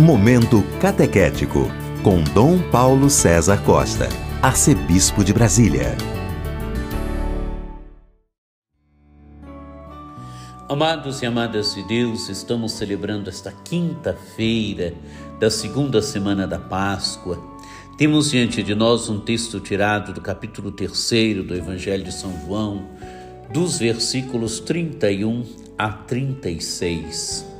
Momento Catequético, com Dom Paulo César Costa, Arcebispo de Brasília. Amados e amadas de Deus, estamos celebrando esta quinta-feira da segunda semana da Páscoa. Temos diante de nós um texto tirado do capítulo 3 do Evangelho de São João, dos versículos 31 a 36.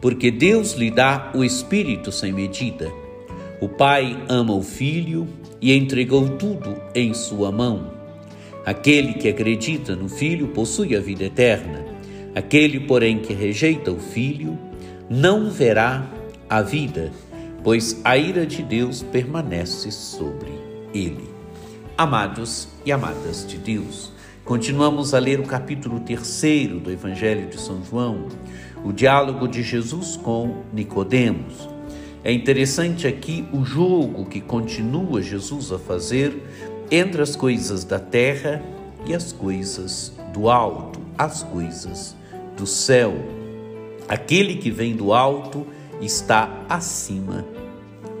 porque Deus lhe dá o Espírito sem medida. O Pai ama o Filho e entregou tudo em sua mão. Aquele que acredita no Filho possui a vida eterna. Aquele, porém, que rejeita o Filho não verá a vida, pois a ira de Deus permanece sobre ele. Amados e amadas de Deus, continuamos a ler o capítulo terceiro do Evangelho de São João o diálogo de Jesus com Nicodemos. É interessante aqui o jogo que continua Jesus a fazer entre as coisas da terra e as coisas do alto, as coisas do céu. Aquele que vem do alto está acima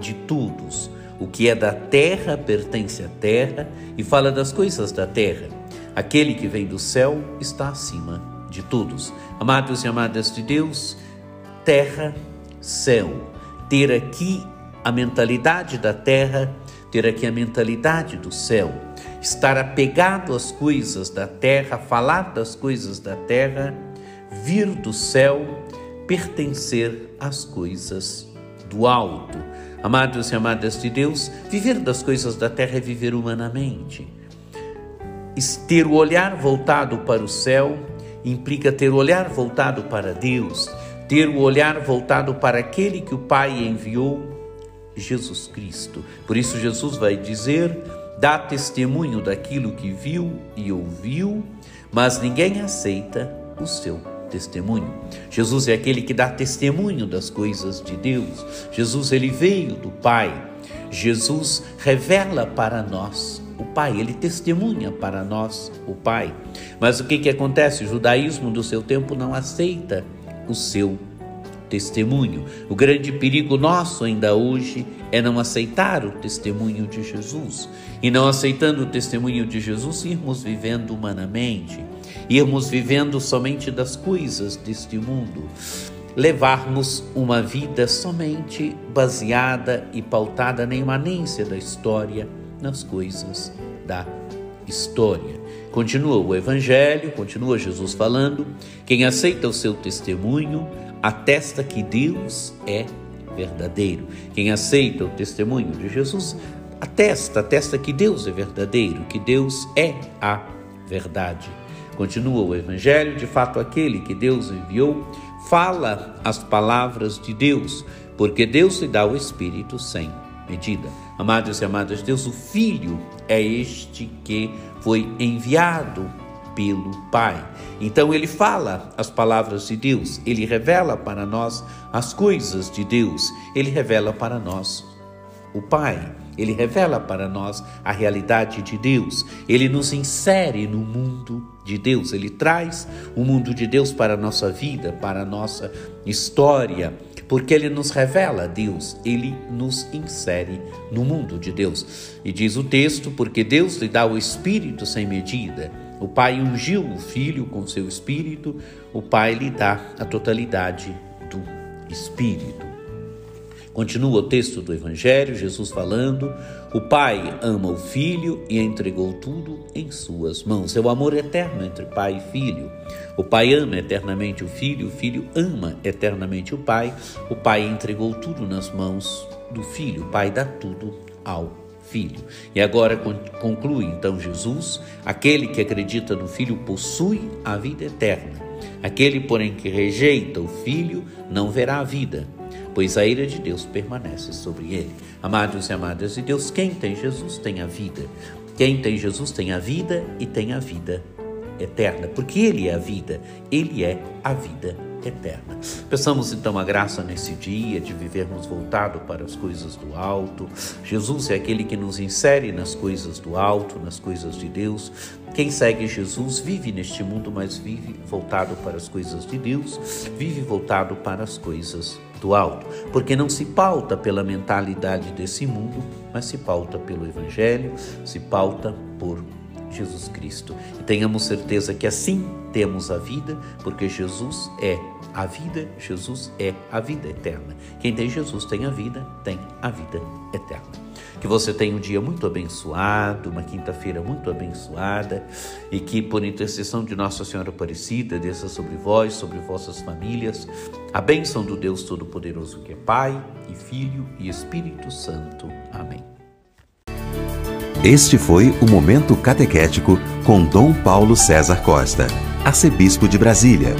de todos. O que é da terra pertence à terra e fala das coisas da terra. Aquele que vem do céu está acima de todos. Amados e amadas de Deus, terra, céu. Ter aqui a mentalidade da terra, ter aqui a mentalidade do céu. Estar apegado às coisas da terra, falar das coisas da terra, vir do céu, pertencer às coisas do alto. Amados e amadas de Deus, viver das coisas da terra é viver humanamente. Ter o olhar voltado para o céu implica ter o olhar voltado para Deus, ter o olhar voltado para aquele que o Pai enviou, Jesus Cristo. Por isso, Jesus vai dizer: dá testemunho daquilo que viu e ouviu, mas ninguém aceita o seu testemunho. Jesus é aquele que dá testemunho das coisas de Deus. Jesus ele veio do Pai. Jesus revela para nós Pai, ele testemunha para nós o Pai. Mas o que, que acontece? O judaísmo do seu tempo não aceita o seu testemunho. O grande perigo nosso ainda hoje é não aceitar o testemunho de Jesus. E não aceitando o testemunho de Jesus, irmos vivendo humanamente, irmos vivendo somente das coisas deste mundo, levarmos uma vida somente baseada e pautada na imanência da história nas coisas da história. Continua o Evangelho, continua Jesus falando: quem aceita o seu testemunho atesta que Deus é verdadeiro. Quem aceita o testemunho de Jesus atesta, atesta que Deus é verdadeiro, que Deus é a verdade. Continua o Evangelho, de fato, aquele que Deus enviou fala as palavras de Deus, porque Deus lhe dá o Espírito sem medida. Amados e amadas de Deus, o Filho é este que foi enviado pelo Pai. Então ele fala as palavras de Deus, ele revela para nós as coisas de Deus, ele revela para nós o Pai. Ele revela para nós a realidade de Deus. Ele nos insere no mundo de Deus. Ele traz o mundo de Deus para a nossa vida, para a nossa história, porque ele nos revela Deus, ele nos insere no mundo de Deus. E diz o texto: porque Deus lhe dá o Espírito sem medida. O Pai ungiu o Filho com seu Espírito, o Pai lhe dá a totalidade do Espírito. Continua o texto do Evangelho, Jesus falando: O Pai ama o Filho e entregou tudo em suas mãos. É o amor eterno entre Pai e Filho. O Pai ama eternamente o Filho, o Filho ama eternamente o Pai. O Pai entregou tudo nas mãos do Filho. O Pai dá tudo ao Filho. E agora conclui então Jesus: aquele que acredita no Filho possui a vida eterna. Aquele, porém, que rejeita o Filho não verá a vida pois a ira de Deus permanece sobre ele. Amados e amadas de Deus, quem tem Jesus tem a vida. Quem tem Jesus tem a vida e tem a vida eterna, porque Ele é a vida, Ele é a vida eterna. Peçamos então a graça nesse dia de vivermos voltado para as coisas do alto. Jesus é aquele que nos insere nas coisas do alto, nas coisas de Deus. Quem segue Jesus vive neste mundo, mas vive voltado para as coisas de Deus, vive voltado para as coisas alto, porque não se pauta pela mentalidade desse mundo, mas se pauta pelo Evangelho, se pauta por Jesus Cristo. E tenhamos certeza que assim temos a vida, porque Jesus é a vida, Jesus é a vida eterna. Quem tem Jesus tem a vida, tem a vida eterna. Que você tenha um dia muito abençoado, uma quinta-feira muito abençoada e que, por intercessão de Nossa Senhora Aparecida, desça sobre vós, sobre vossas famílias, a bênção do Deus Todo-Poderoso, que é Pai e Filho e Espírito Santo. Amém. Este foi o Momento Catequético com Dom Paulo César Costa, arcebispo de Brasília.